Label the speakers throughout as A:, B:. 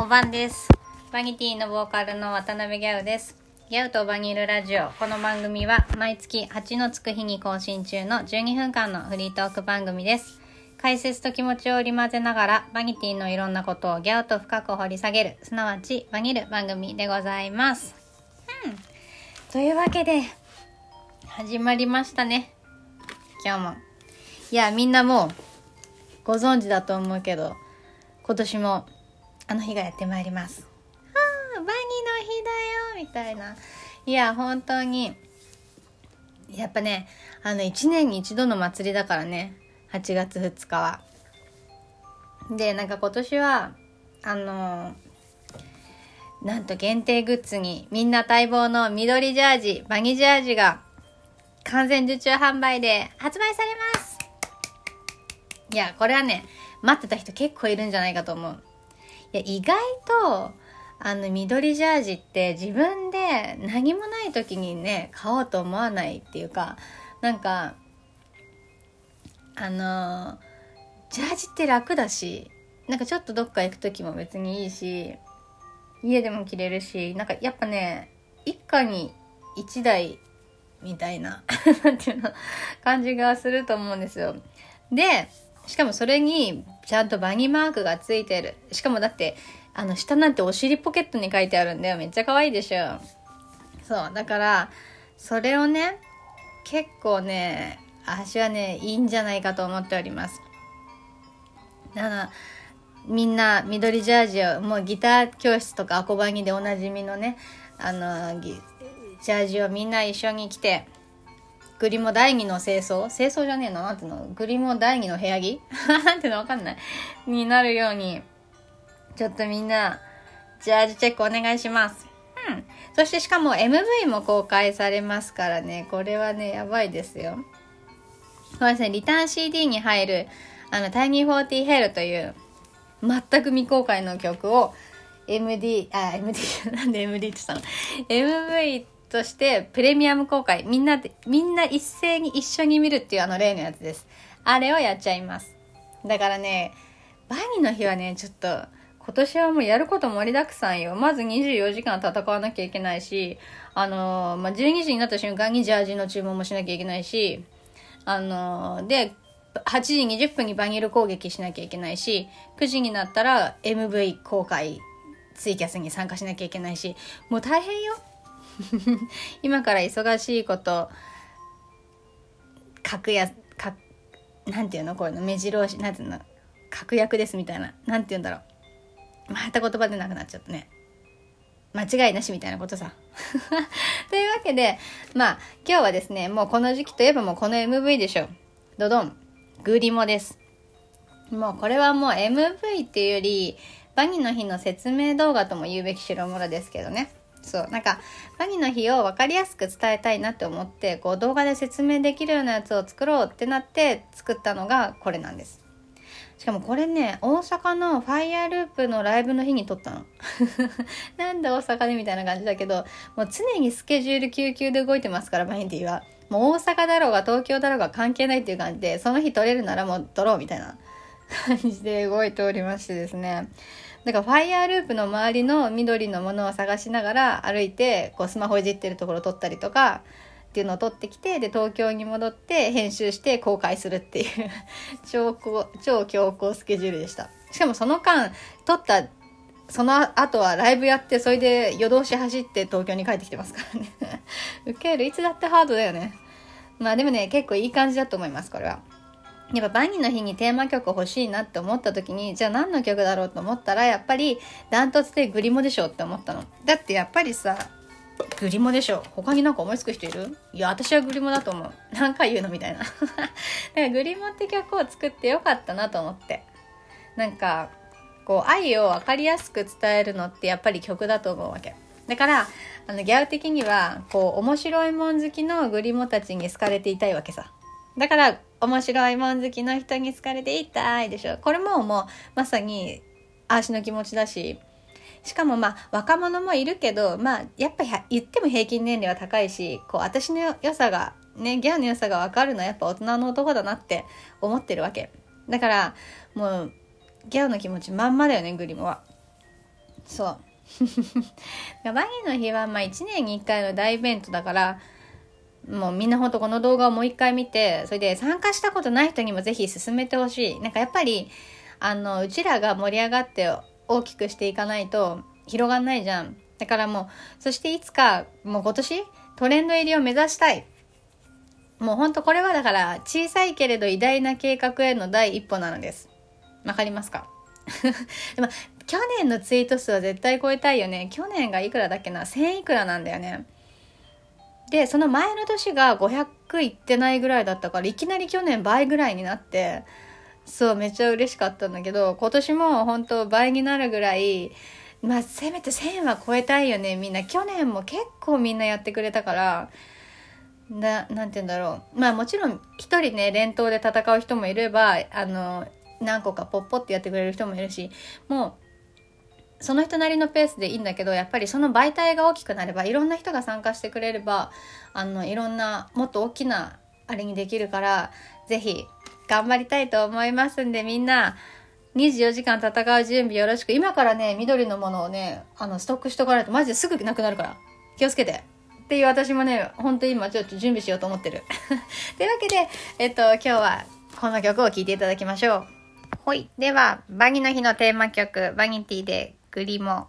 A: おばんです。バニティのボーカルの渡辺ギャウです。ギャウとバニルラジオ。この番組は毎月8のつく日に更新中の12分間のフリートーク番組です。解説と気持ちを織り交ぜながら、バニティのいろんなことをギャウと深く掘り下げる、すなわちバニル番組でございます。うん。というわけで、始まりましたね。今日も。いや、みんなもう、ご存知だと思うけど、今年もあの日がやってまいります。ああ、バニの日だよみたいな。いや、本当に、やっぱね、あの、1年に一度の祭りだからね、8月2日は。で、なんか今年は、あのなんと限定グッズにみんな待望の緑ジャージ、バニジャージが完全受注販売で発売されますいや、これはね、待ってた人結構いるんじゃないかと思う。いや、意外と、あの、緑ジャージって自分で何もない時にね、買おうと思わないっていうか、なんか、あの、ジャージって楽だし、なんかちょっとどっか行く時も別にいいし、家でも着れるし、なんかやっぱね、一家に一台みたいな、なんていうの、感じがすると思うんですよ。で、しかもそれにちゃんとバニーマークがついてる。しかもだって、あの下なんてお尻ポケットに書いてあるんだよ。めっちゃ可愛いでしょ。そう。だから、それをね、結構ね、私はね、いいんじゃないかと思っております。あの、みんな緑ジャージを、もうギター教室とかアコバニでおなじみのね、あの、ジャージをみんな一緒に着て、グリモ第二の清掃？清掃じゃねえのなんていうの？グリモ第二の部屋着？なんていうの？わかんない。になるように、ちょっとみんな、ジャージチェックお願いします。うん。そしてしかも MV も公開されますからね、これはね、やばいですよ。これですね、リターン CD に入る、あの、タイニー40ヘルという、全く未公開の曲を、MD、あ、MD、なんで MD って言ったの ?MV としてプレミアム公開。みんなで、みんな一斉に一緒に見るっていうあの例のやつです。あれをやっちゃいます。だからね、バニの日はね、ちょっと、今年はもうやること盛りだくさんよ。まず24時間戦わなきゃいけないし、あのー、まあ、12時になった瞬間にジャージの注文もしなきゃいけないし、あのー、で、8時20分にバニル攻撃しなきゃいけないし、9時になったら MV 公開ツイキャスに参加しなきゃいけないし、もう大変よ。今から忙しいこと、格や、か、なんていうの？こういうの、目白押し、なんていうの？確約ですみたいな。なんて言うんだろう？また言葉出なくなっちゃったね。間違いなしみたいなことさ。というわけで、まあ、今日はですね、もうこの時期といえばもうこの MV でしょ。ドドン。グリモです。もうこれはもう MV っていうより、バニの日の説明動画とも言うべき代物ですけどね。そう。なんか、バニの日を分かりやすく伝えたいなって思って、こう動画で説明できるようなやつを作ろうってなって作ったのがこれなんです。しかもこれね、大阪のファイヤーループのライブの日に撮ったの。なんで大阪でみたいな感じだけど、もう常にスケジュール救急で動いてますから、バニティは。もう大阪だろうが東京だろうが関係ないっていう感じで、その日撮れるならもう撮ろうみたいな感じで動いておりましてですね。だからファイヤーループの周りの緑のものを探しながら歩いて、こうスマホいじってるところを撮ったりとか、っていうのを撮ってきて、で、東京に戻って編集して公開するっていう 超、超強行スケジュールでした。しかもその間、撮った、その後はライブやって、それで夜通し走って東京に帰ってきてますからね。ウケる。いつだってハードだよね。まあでもね、結構いい感じだと思います、これは。やっぱバニーの日にテーマ曲欲しいなって思った時に、じゃあ何の曲だろうと思ったら、やっぱりダントツでグリモでしょって思ったの。だってやっぱりさ、グリモでしょ他になんか思いつく人いる？いや、私はグリモだと思う。何回言うのみたいな。だからグリモって曲を作ってよかったなと思って。なんか、こう、愛を分かりやすく伝えるのってやっぱり曲だと思うわけ。だから、あの、ギャウ的には、こう、面白いもん好きのグリモたちに好かれていたいわけさ。だから、面白いもん好きの人に好かれていたいでしょ。これももう、まさに、あーしの気持ちだし、しかもまあ若者もいるけどまあやっぱ言っても平均年齢は高いしこう私の良さがねギャーの良さが分かるのはやっぱ大人の男だなって思ってるわけ。だからもうギャーの気持ちまんまだよねグリモは。そう。バギーの日はまあ1年に1回の大イベントだからもうみんなほんとこの動画をもう一回見てそれで参加したことない人にもぜひ進めてほしい。なんかやっぱりあのうちらが盛り上がって大きくしていかないと広がんないじゃん。だからもうそしていつかもう今年トレンド入りを目指したい。もうほんとこれはだから小さいけれど偉大な計画への第一歩なのです。わかりますか？でも去年のツイート数は絶対超えたいよね。去年がいくらだっけな？1000いくらなんだよね。でその前の年が500いってないぐらいだったからいきなり去年倍ぐらいになってそうめっちゃ嬉しかったんだけど今年も本当倍になるぐらいまあせめて1000は超えたいよね。みんな去年も結構みんなやってくれたからななんて言うんだろう。まあもちろん一人ね連投で戦う人もいればあの何個かポッポってやってくれる人もいるしもうその人なりのペースでいいんだけどやっぱりその媒体が大きくなればいろんな人が参加してくれればあのいろんなもっと大きなあれにできるから是非頑張りたいと思いますんでみんな24時間戦う準備よろしく。今からね緑のものをねあのストックしとかないとマジですぐなくなるから気をつけて。っていう私もねほんと今ちょっと準備しようと思ってる。というわけでえっと今日はこの曲を聴いていただきましょう。ほい。ではバギの日のテーマ曲バニティでグリも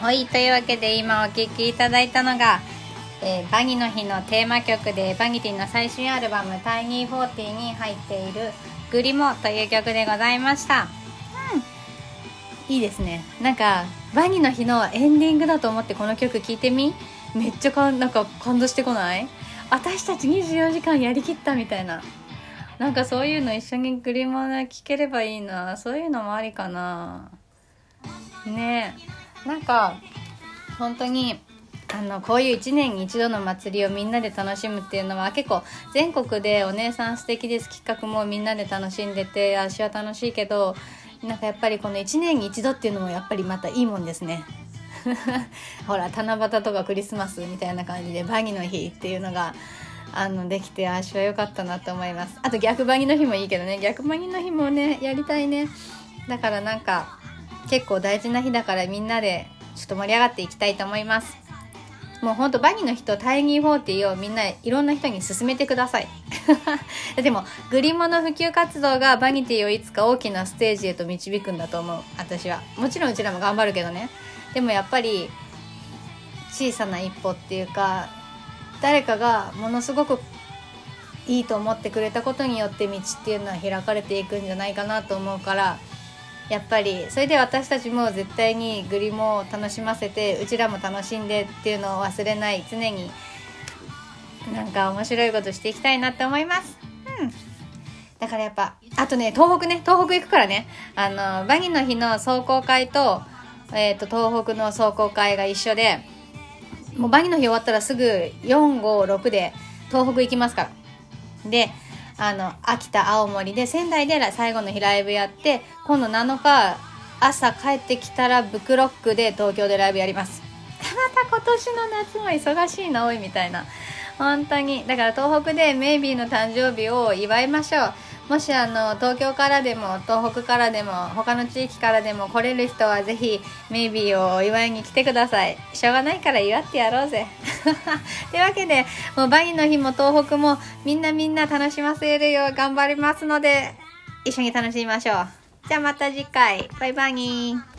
A: はい、というわけで今お聴きいただいたのが、えー、バギの日のテーマ曲でバギティの最新アルバム「タイニーフォーティーに入っている「グリモ」という曲でございました。うん、いいですね。なんか、バギの日のエンディングだと思ってこの曲聴いてみ？めっちゃかなんか感動してこない？私たち24時間やりきったみたいな。なんかそういうの一緒にグリモで聴ければいいな。そういうのもありかな。ねえ。なんか本当にあのこういう1年に一度の祭りをみんなで楽しむっていうのは結構全国でお姉さん素敵です企画もみんなで楽しんでて私は楽しいけどなんかやっぱりこの1年に一度っていうのもやっぱりまたいいもんですね。ほら七夕とかクリスマスみたいな感じでバギの日っていうのがあのできて私は良かったなと思います。あと逆バギの日もいいけどね。逆バギの日もねやりたいね。だからなんか結構大事な日だからみんなでちょっと盛り上がっていきたいと思います。もうほんとバギの人タイニー40をみんないろんな人に勧めてください。でもグリモの普及活動がバニティをいつか大きなステージへと導くんだと思う。私は。もちろんうちらも頑張るけどね。でもやっぱり小さな一歩っていうか誰かがものすごくいいと思ってくれたことによって道っていうのは開かれていくんじゃないかなと思うからやっぱりそれで私たちも絶対にグリモを楽しませてうちらも楽しんでっていうのを忘れない常になんか面白いことしていきたいなって思います。うん。だからやっぱあとね東北ね東北行くからね。あのバギの日の壮行会と,、えーと、東北の壮行会が一緒でもうバギの日終わったらすぐ456で東北行きますから。であの秋田青森で仙台で最後の日ライブやって今度7日朝帰ってきたらブクロックで東京でライブやります。また今年の夏も忙しいなおいみたいな。本当に。だから東北でメイビーの誕生日を祝いましょう。もしあの東京からでも東北からでも他の地域からでも来れる人はぜひメイビーをお祝いに来てください。しょうがないから祝ってやろうぜ。というわけでもうバギの日も東北もみんなみんな楽しませるよう頑張りますので一緒に楽しみましょう。じゃあまた次回。バイバイにー。